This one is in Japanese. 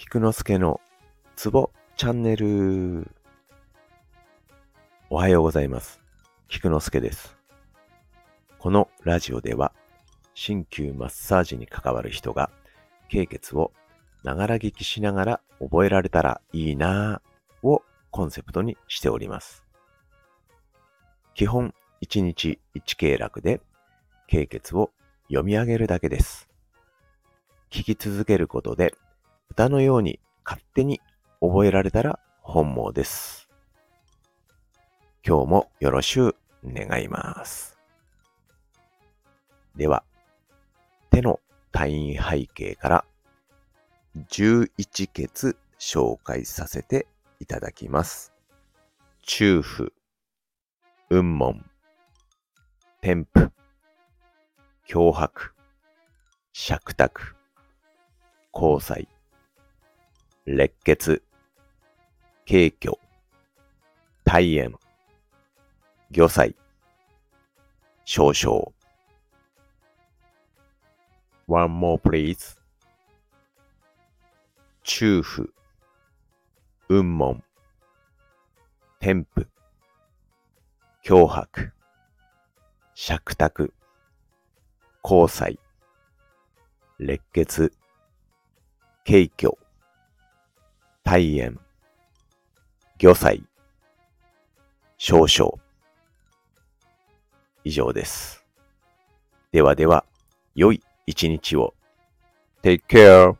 菊之助のツボチャンネル。おはようございます。菊之助です。このラジオでは、鍼灸マッサージに関わる人が、経血をながら聞きしながら覚えられたらいいなぁをコンセプトにしております。基本1日1経絡で、経血を読み上げるだけです。聞き続けることで、歌のように勝手に覚えられたら本望です。今日もよろしゅう願います。では、手の単位背景から11血紹介させていただきます。中府、雲門、天賦、脅迫、釈託、交際、列血、軽挙、大炎、魚菜、少々。One more please. 中府、雲門、天賦、脅迫、釈託、交際、列血、軽挙、大炎、魚菜、少々。以上です。ではでは、良い一日を。Take care!